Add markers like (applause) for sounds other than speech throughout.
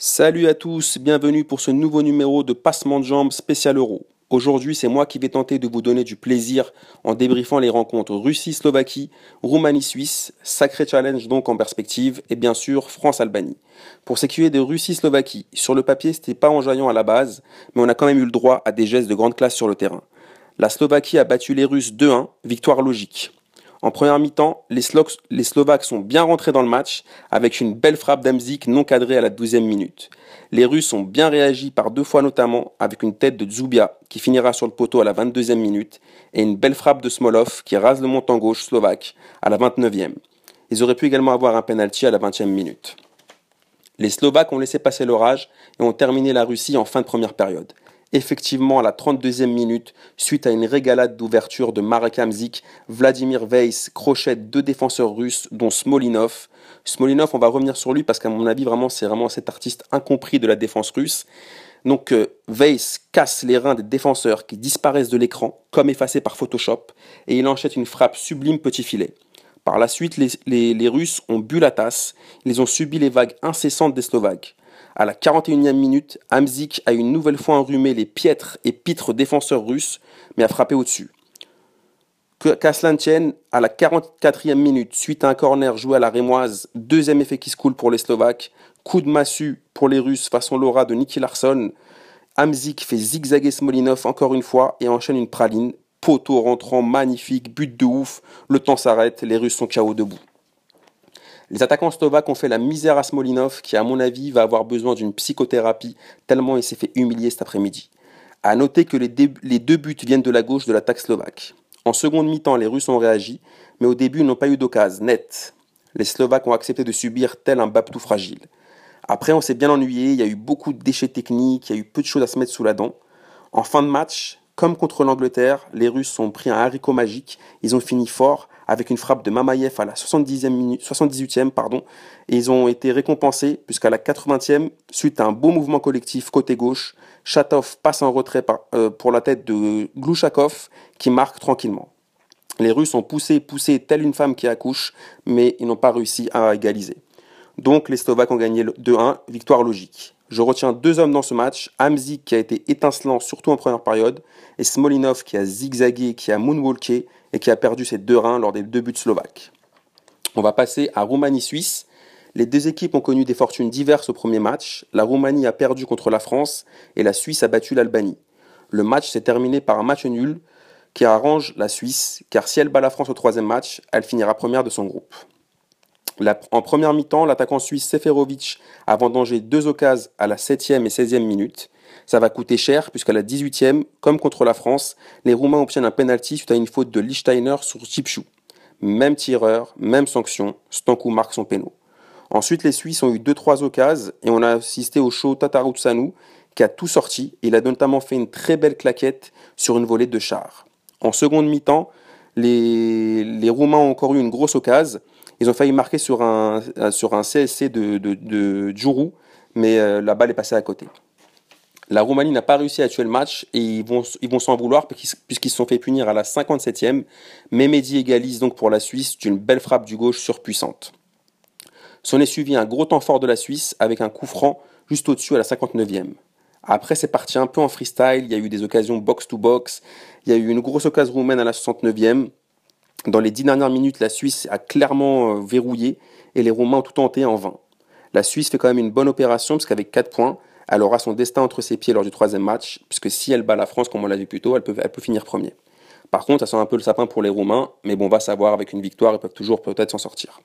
Salut à tous, bienvenue pour ce nouveau numéro de Passement de jambes spécial Euro. Aujourd'hui, c'est moi qui vais tenter de vous donner du plaisir en débriefant les rencontres Russie-Slovaquie, Roumanie-Suisse, sacré challenge donc en perspective, et bien sûr France-Albanie. Pour s'écuyer de Russie-Slovaquie, sur le papier, c'était pas enjaillant à la base, mais on a quand même eu le droit à des gestes de grande classe sur le terrain. La Slovaquie a battu les Russes 2-1, victoire logique. En première mi-temps, les, Slovaques sont bien rentrés dans le match avec une belle frappe d'Amzik non cadrée à la 12e minute. Les Russes ont bien réagi par deux fois notamment avec une tête de Zubia qui finira sur le poteau à la 22e minute et une belle frappe de Smolov qui rase le montant gauche slovaque à la 29e. Ils auraient pu également avoir un penalty à la 20e minute. Les Slovaques ont laissé passer l'orage et ont terminé la Russie en fin de première période. Effectivement, à la 32e minute, suite à une régalade d'ouverture de Marek Hamzik, Vladimir Weiss crochette deux défenseurs russes, dont Smolinov. Smolinov, on va revenir sur lui parce qu'à mon avis, vraiment, c'est vraiment cet artiste incompris de la défense russe. Donc, euh, Weiss casse les reins des défenseurs qui disparaissent de l'écran, comme effacés par Photoshop, et il enchaîne une frappe sublime petit filet. Par la suite, les, les Russes ont bu la tasse, ils ont subi les vagues incessantes des Slovaques. À la 41e minute, Hamzik a une nouvelle fois enrhumé les piètres et pitres défenseurs russes, mais a frappé au-dessus. Kaslantien, à la 44e minute, suite à un corner joué à la Rémoise, deuxième effet qui se coule pour les Slovaques, coup de massue pour les Russes façon Laura de Niki Larsson. Hamzik fait zigzaguer Smolinov encore une fois et enchaîne une praline. Poteau rentrant magnifique, but de ouf, le temps s'arrête, les Russes sont KO debout. Les attaquants slovaques ont fait la misère à Smolinov, qui à mon avis va avoir besoin d'une psychothérapie, tellement il s'est fait humilier cet après-midi. À noter que les, deux buts viennent de la gauche de l'attaque slovaque. En seconde mi-temps, les Russes ont réagi, mais au début, ils n'ont pas eu d'occasion nette. Les Slovaques ont accepté de subir tel un Babtou fragile. Après, on s'est bien ennuyé, il y a eu beaucoup de déchets techniques, il y a eu peu de choses à se mettre sous la dent. En fin de match, comme contre l'Angleterre, les Russes ont pris un haricot magique, ils ont fini fort avec une frappe de Mamayev à la 70e minute, 78e pardon, et ils ont été récompensés puisqu'à la 80e, suite à un beau mouvement collectif côté gauche, Chatov passe en retrait euh, pour la tête de Glushakov qui marque tranquillement. Les Russes ont poussé, poussé telle une femme qui accouche, mais ils n'ont pas réussi à égaliser. Donc les Slovaques ont gagné 2-1, victoire logique. Je retiens deux hommes dans ce match, Hamzik qui a été étincelant surtout en première période, et Smolinov qui a zigzagué, qui a moonwalké et qui a perdu ses deux reins lors des deux buts slovaques. On va passer à Roumanie-Suisse. Les deux équipes ont connu des fortunes diverses au premier match. La Roumanie a perdu contre la France et la Suisse a battu l'Albanie. Le match s'est terminé par un match nul qui arrange la Suisse, car si elle bat la France au troisième match, elle finira première de son groupe en première mi-temps, l'attaquant suisse Seferovic a vendangé deux occasions à la 7e et 16e minute. Ça va coûter cher puisqu'à la 18e, comme contre la France, les Roumains obtiennent un penalty suite à une faute de Lichtsteiner sur Chipchou. Même tireur, même sanction, Stankou marque son péno. Ensuite, les Suisses ont eu 2-3 occasions et on a assisté au show Tatarutsanu qui a tout sorti. Il a notamment fait une très belle claquette sur une volée de char. En seconde mi-temps, les, les Roumains ont encore eu une grosse occasion ils ont failli marquer sur un, euh, sur CSC de, de, mais euh, la balle est passée à côté. La Roumanie n'a pas réussi à tuer le match et ils vont ils vont s'en vouloir puisqu'ils se sont fait punir à la 57e. Mehmedi égalise donc pour la Suisse d'une belle frappe du gauche surpuissante. S'en est suivi un gros temps fort de la Suisse avec un coup franc juste au-dessus à la 59e. Après, c'est parti un peu en freestyle. Il y a eu des occasions box-to-box. Il y a eu une grosse occasion roumaine à la 69e. Dans les dix dernières minutes, la Suisse a clairement euh, verrouillé et les Roumains ont tout tenté en vain. La Suisse fait quand même une bonne opération parce qu'avec 4 points, elle aura son destin entre ses pieds lors du troisième match, puisque si elle bat la France, comme on l'a vu plus tôt, elle peut, elle peut finir premier. Par contre, ça sent un peu le sapin pour les Roumains, mais bon, on va savoir, avec une victoire, ils peuvent toujours peut-être s'en sortir.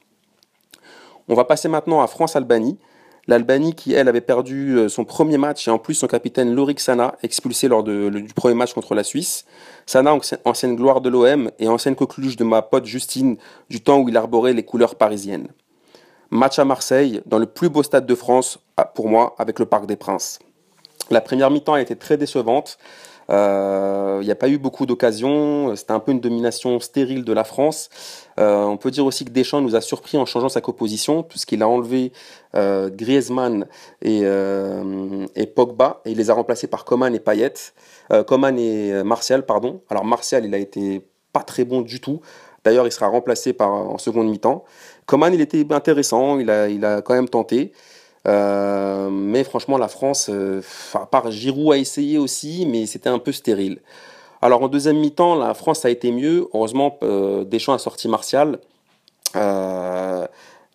On va passer maintenant à France-Albanie. L'Albanie qui, elle, avait perdu euh, son premier match et en plus son capitaine Lorik Sana, expulsé lors du premier match contre la Suisse. Sana, ancienne gloire de l'OM et ancienne coqueluche de ma pote Justine du temps où il arborait les couleurs parisiennes. Match à Marseille, dans le plus beau stade de France, pour moi, avec le Parc des Princes. La première mi-temps a été très décevante. Euh, il n'y a pas eu beaucoup d'occasions. C'était un peu une domination stérile de la France. Euh, on peut dire aussi que Deschamps nous a surpris en changeant sa composition, puisqu'il a enlevé euh, Griezmann et, et, Pogba, et il les a remplacés par Coman et Payet. Coman et Martial, pardon. Alors Martial, il a été pas très bon du tout. D'ailleurs, il sera remplacé par, en seconde mi-temps. Coman, il était intéressant, il a, il a quand même tenté. Mais franchement, la France, à part Giroud a essayé aussi, mais c'était un peu stérile. Alors en deuxième mi-temps, la France a été mieux. Heureusement, Deschamps a sorti Martial.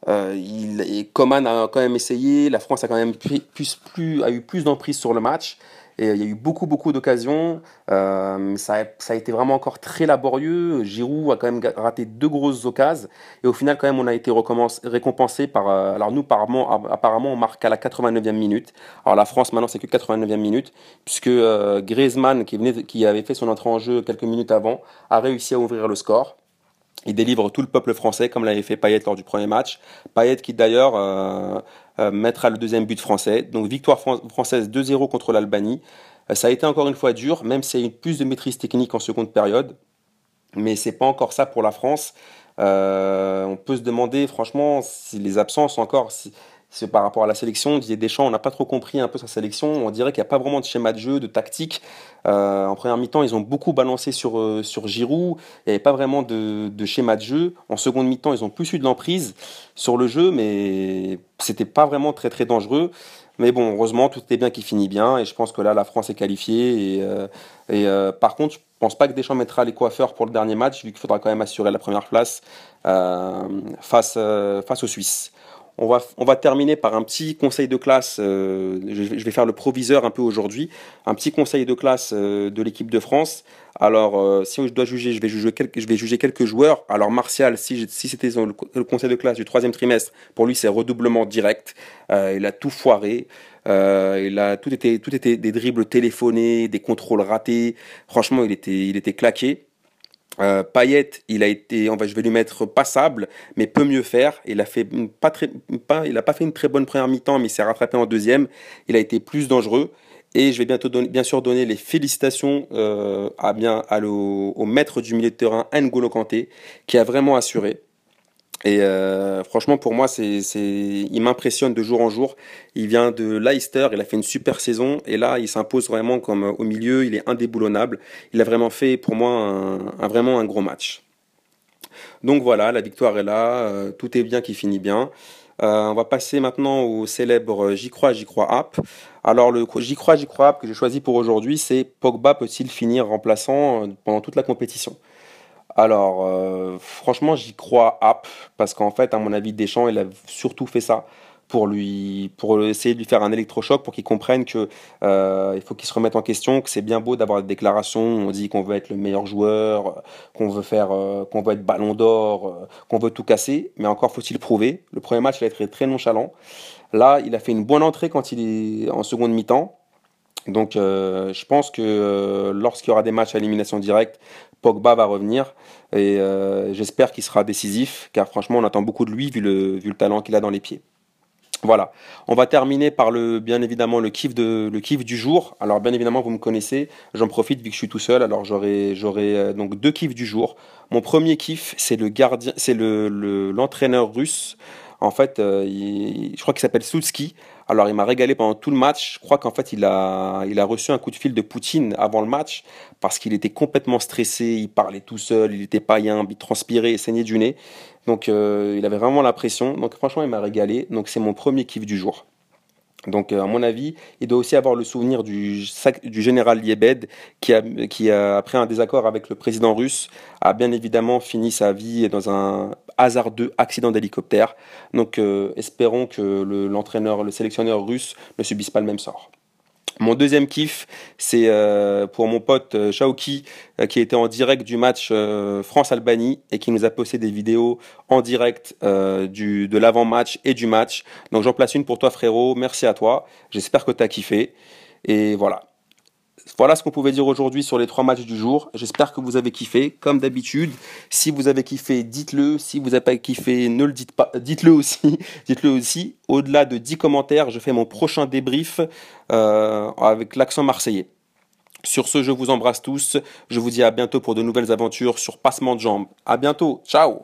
Euh, il, Coman a quand même essayé, la France a quand même plus, plus, a eu plus d'emprise sur le match. Et il y a eu beaucoup, beaucoup d'occasions. Euh, ça, a été vraiment encore très laborieux. Giroud a quand même raté deux grosses occasions. Et au final, quand même, on a été récompensé par. Euh, alors, nous, apparemment, on marque à la 89e minute. Alors, la France, maintenant, c'est que 89e minute, puisque euh, Griezmann, qui, qui avait fait son entrée en jeu quelques minutes avant, a réussi à ouvrir le score. Il délivre tout le peuple français, comme l'avait fait Payet lors du premier match. Payet qui d'ailleurs euh, euh, mettra le deuxième but français. Donc victoire française 2-0 contre l'Albanie. Euh, ça a été encore une fois dur, même s'il y a eu plus de maîtrise technique en seconde période. Mais c'est pas encore ça pour la France. on peut se demander, franchement, si les absences encore, c'est par rapport à la sélection. Didier Deschamps, on n'a pas trop compris un peu sa sélection. On dirait qu'il n'y a pas vraiment de schéma de jeu, de tactique. Euh, en première mi-temps, ils ont beaucoup balancé sur, euh, sur Giroud. Il n'y avait pas vraiment de, de, schéma de jeu. En seconde mi-temps, ils ont plus eu de l'emprise sur le jeu, mais c'était pas vraiment très très dangereux. Mais bon, heureusement, tout est bien qui finit bien. Et je pense que là, la France est qualifiée. Et, euh, par contre, je pense pas que Deschamps mettra les coiffeurs pour le dernier match, vu qu'il faudra quand même assurer la première place face, face aux Suisses. On va, on va terminer par un petit conseil de classe. Euh, je, vais faire le proviseur un peu aujourd'hui. Un petit conseil de classe euh, de l'équipe de France. Alors, euh, si je dois juger, je vais juger quelques, je vais juger quelques joueurs. Alors, Martial, si, si c'était le, conseil de classe du troisième trimestre, pour lui, c'est redoublement direct. il a tout foiré. il a tout était, tout était des dribbles téléphonés, des contrôles ratés. Franchement, il était, il était claqué. Euh, Payet, il a été, on va, je vais lui mettre passable, mais peut mieux faire. Il a fait pas très, pas, il a pas fait une très bonne première mi-temps, mais il s'est rattrapé en deuxième. Il a été plus dangereux. Et je vais bientôt donner, bien sûr donner les félicitations euh, à bien à au maître du milieu de terrain N'Golo Kanté, qui a vraiment assuré. Et euh, franchement, pour moi, c'est, il m'impressionne de jour en jour. Il vient de Leicester, il a fait une super saison, et là, il s'impose vraiment comme au milieu. Il est indéboulonnable. Il a vraiment fait, pour moi, un, vraiment un gros match. Donc voilà, la victoire est là, euh, tout est bien qui finit bien. Euh, on va passer maintenant au célèbre J'y crois, j'y crois app. Alors le J'y crois, j'y crois app que j'ai choisi pour aujourd'hui, c'est Pogba peut-il finir remplaçant pendant toute la compétition? Alors, euh, franchement, j'y crois app, parce qu'en fait, à mon avis, Deschamps, il a surtout fait ça pour lui pour essayer de lui faire un électrochoc pour qu'il comprenne que euh, il faut qu'il se remette en question que c'est bien beau d'avoir des déclarations on dit qu'on veut être le meilleur joueur qu'on veut faire euh, qu'on veut être ballon d'or qu'on veut tout casser mais encore faut-il prouver. Le premier match il a été très nonchalant. Là il a fait une bonne entrée quand il est en seconde mi-temps donc je pense que lorsqu'il y aura des matchs à élimination directe Pogba va revenir et euh, j'espère qu'il sera décisif car franchement on attend beaucoup de lui vu le, talent qu'il a dans les pieds. Voilà, on va terminer par le bien évidemment le kiff du jour. Alors bien évidemment vous me connaissez, j'en profite vu que je suis tout seul. Alors j'aurai euh, donc deux kiffs du jour. Mon premier kiff c'est le gardien, c'est le l'entraîneur russe. En fait, euh, je crois qu'il s'appelle Sulski. Alors, il m'a régalé pendant tout le match. Je crois qu'en fait, il a, il a reçu un coup de fil de Poutine avant le match parce qu'il était complètement stressé. Il parlait tout seul, il était païen, il transpirait, il saignait du nez. Donc, euh, il avait vraiment la pression. Donc, franchement, il m'a régalé. Donc, c'est mon premier kiff du jour. Donc, euh, à mon avis, il doit aussi avoir le souvenir du, du général Liebed, qui, a, qui a, après un désaccord avec le président russe, a bien évidemment fini sa vie dans un hasardeux accident d'hélicoptère. Donc, euh, espérons que l'entraîneur, le, sélectionneur russe ne subisse pas le même sort. Mon deuxième kiff, c'est euh, pour mon pote euh, Shaoki, qui était en direct du match France-Albanie et qui nous a posté des vidéos en direct de l'avant-match et du match. Donc j'en place une pour toi frérot, merci à toi, j'espère que tu as kiffé. Et voilà, voilà ce qu'on pouvait dire aujourd'hui sur les trois matchs du jour. J'espère que vous avez kiffé, comme d'habitude. Si vous avez kiffé, dites-le. Si vous n'avez pas kiffé, ne le dites pas. (laughs) Dites-le aussi. dites-le aussi. Au-delà de 10 commentaires, je fais mon prochain débrief euh, avec l'accent marseillais. Sur ce, je vous embrasse tous. Je vous dis à bientôt pour de nouvelles aventures sur Passement de Jambes. À bientôt. Ciao